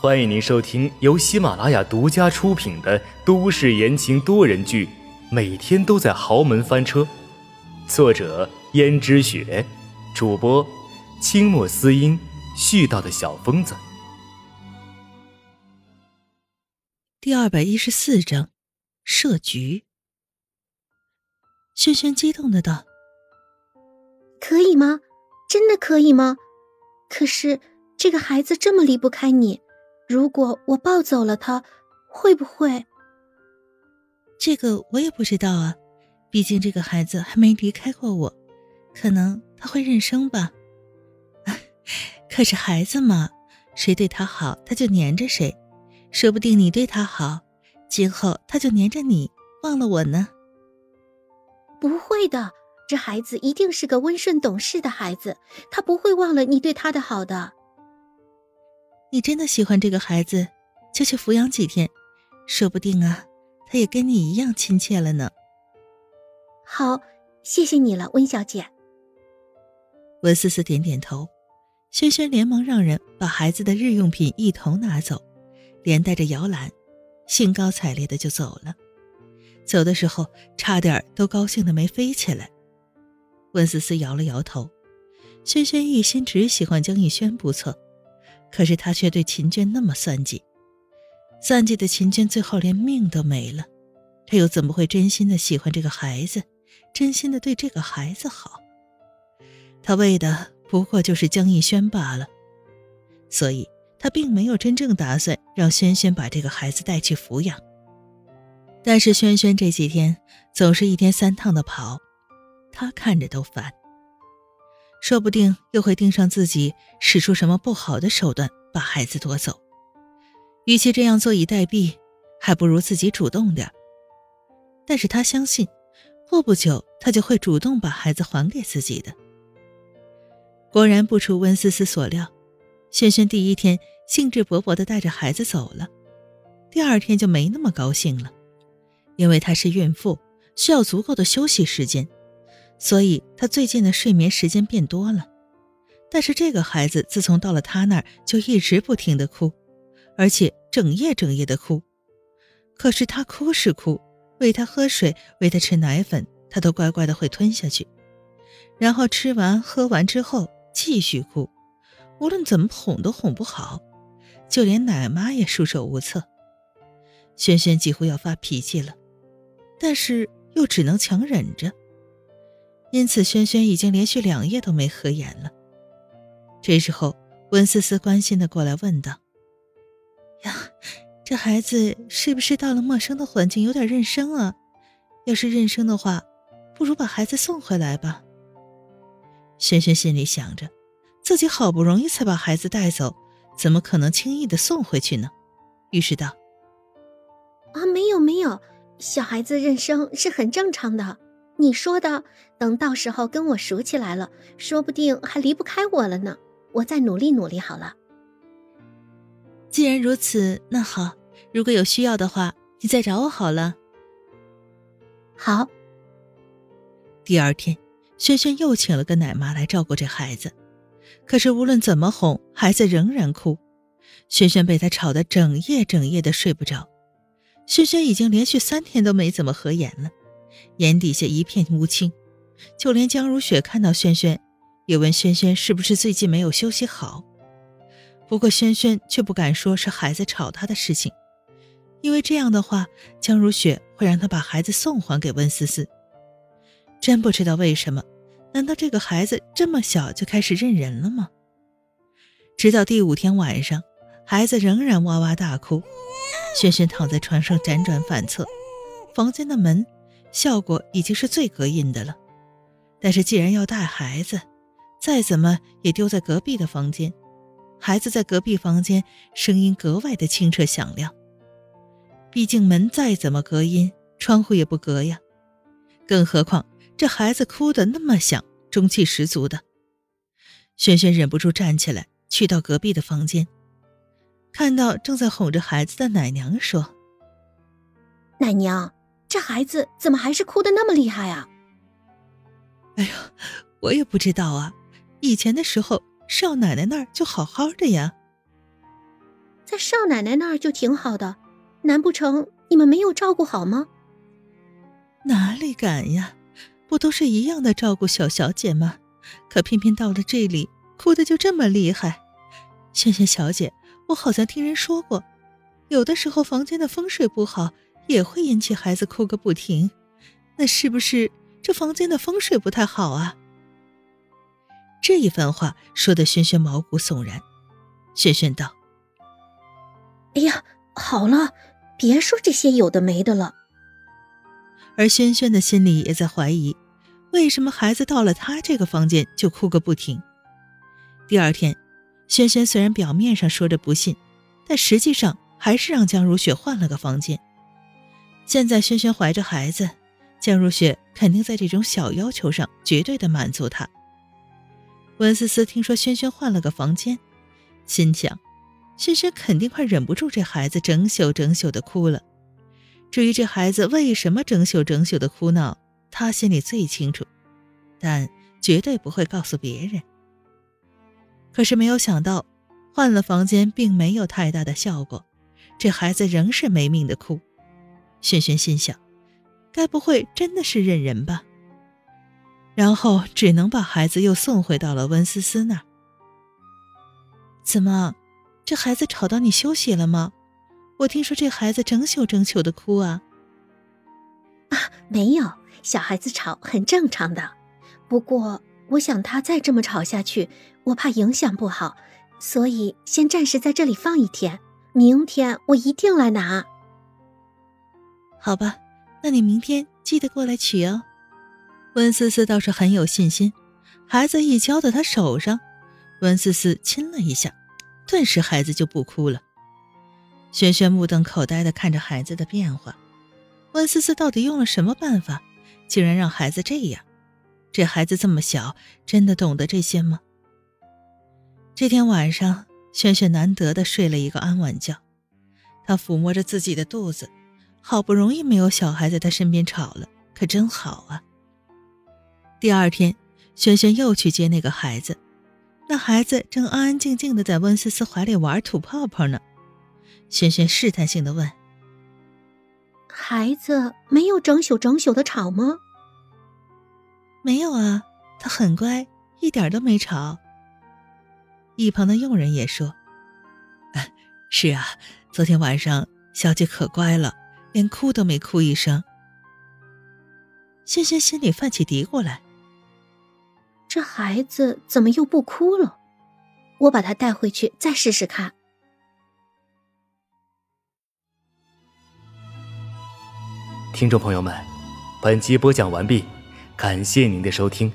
欢迎您收听由喜马拉雅独家出品的都市言情多人剧《每天都在豪门翻车》，作者：胭脂雪，主播：清墨思音，絮叨的小疯子。第二百一十四章，设局。轩轩激动的道：“可以吗？真的可以吗？可是这个孩子这么离不开你。”如果我抱走了他，会不会？这个我也不知道啊，毕竟这个孩子还没离开过我，可能他会认生吧。可是孩子嘛，谁对他好，他就黏着谁，说不定你对他好，今后他就黏着你，忘了我呢。不会的，这孩子一定是个温顺懂事的孩子，他不会忘了你对他的好的。你真的喜欢这个孩子，就去抚养几天，说不定啊，他也跟你一样亲切了呢。好，谢谢你了，温小姐。温思思点点头，轩轩连忙让人把孩子的日用品一同拿走，连带着摇篮，兴高采烈的就走了。走的时候，差点都高兴的没飞起来。温思思摇了摇头，轩轩一心只喜欢江逸轩，不错。可是他却对秦娟那么算计，算计的秦娟最后连命都没了，他又怎么会真心的喜欢这个孩子，真心的对这个孩子好？他为的不过就是江逸轩罢了，所以他并没有真正打算让轩轩把这个孩子带去抚养。但是轩轩这几天总是一天三趟的跑，他看着都烦。说不定又会盯上自己，使出什么不好的手段把孩子夺走。与其这样坐以待毙，还不如自己主动点。但是他相信，过不久他就会主动把孩子还给自己的。果然不出温思思所料，轩轩第一天兴致勃勃地带着孩子走了，第二天就没那么高兴了，因为她是孕妇，需要足够的休息时间。所以，他最近的睡眠时间变多了，但是这个孩子自从到了他那儿，就一直不停的哭，而且整夜整夜的哭。可是他哭是哭，喂他喝水、喂他吃奶粉，他都乖乖的会吞下去，然后吃完喝完之后继续哭，无论怎么哄都哄不好，就连奶妈也束手无策。轩轩几乎要发脾气了，但是又只能强忍着。因此，轩轩已经连续两夜都没合眼了。这时候，温思思关心的过来问道：“呀，这孩子是不是到了陌生的环境，有点认生啊？要是认生的话，不如把孩子送回来吧。”轩轩心里想着，自己好不容易才把孩子带走，怎么可能轻易的送回去呢？于是道：“啊，没有没有，小孩子认生是很正常的。”你说的，等到时候跟我熟起来了，说不定还离不开我了呢。我再努力努力好了。既然如此，那好，如果有需要的话，你再找我好了。好。第二天，轩轩又请了个奶妈来照顾这孩子，可是无论怎么哄，孩子仍然哭。轩轩被他吵得整夜整夜的睡不着。轩轩已经连续三天都没怎么合眼了。眼底下一片乌青，就连江如雪看到轩轩，也问轩轩是不是最近没有休息好。不过轩轩却不敢说是孩子吵他的事情，因为这样的话，江如雪会让他把孩子送还给温思思。真不知道为什么，难道这个孩子这么小就开始认人了吗？直到第五天晚上，孩子仍然哇哇大哭，轩轩躺在床上辗转反侧，房间的门。效果已经是最隔音的了，但是既然要带孩子，再怎么也丢在隔壁的房间。孩子在隔壁房间，声音格外的清澈响亮。毕竟门再怎么隔音，窗户也不隔呀。更何况这孩子哭得那么响，中气十足的。轩轩忍不住站起来，去到隔壁的房间，看到正在哄着孩子的奶娘，说：“奶娘。”这孩子怎么还是哭的那么厉害啊？哎呀，我也不知道啊。以前的时候，少奶奶那儿就好好的呀。在少奶奶那儿就挺好的，难不成你们没有照顾好吗？哪里敢呀，不都是一样的照顾小小姐吗？可偏偏到了这里，哭的就这么厉害。萱萱小姐，我好像听人说过，有的时候房间的风水不好，也会引起孩子哭个不停。那是不是这房间的风水不太好啊？这一番话说的轩轩毛骨悚然。轩轩道：“哎呀，好了，别说这些有的没的了。”而轩轩的心里也在怀疑，为什么孩子到了他这个房间就哭个不停。第二天，轩轩虽然表面上说着不信，但实际上还是让江如雪换了个房间。现在萱萱怀着孩子，江如雪肯定在这种小要求上绝对的满足她。温思思听说萱萱换了个房间，心想，萱萱肯定快忍不住这孩子整宿整宿的哭了。至于这孩子为什么整宿整宿的哭闹，他心里最清楚，但绝对不会告诉别人。可是没有想到，换了房间并没有太大的效果，这孩子仍是没命的哭。萱萱心想，该不会真的是认人吧？然后只能把孩子又送回到了温思思那儿。怎么，这孩子吵到你休息了吗？我听说这孩子整宿整宿的哭啊！啊，没有，小孩子吵很正常的。不过，我想他再这么吵下去，我怕影响不好，所以先暂时在这里放一天。明天我一定来拿。好吧，那你明天记得过来取哦。温思思倒是很有信心，孩子一交到她手上，温思思亲了一下，顿时孩子就不哭了。轩轩目瞪口呆的看着孩子的变化，温思思到底用了什么办法，竟然让孩子这样？这孩子这么小，真的懂得这些吗？这天晚上，轩轩难得的睡了一个安稳觉，他抚摸着自己的肚子，好不容易没有小孩在他身边吵了，可真好啊。第二天，轩轩又去接那个孩子，那孩子正安安静静的在温思思怀里玩吐泡泡呢。轩轩试探性的问：“孩子没有整宿整宿的吵吗？”“没有啊，他很乖，一点都没吵。”一旁的佣人也说：“ 是啊，昨天晚上小姐可乖了，连哭都没哭一声。”轩轩心里泛起嘀咕来：“这孩子怎么又不哭了？我把他带回去再试试看。”听众朋友们，本集播讲完毕，感谢您的收听。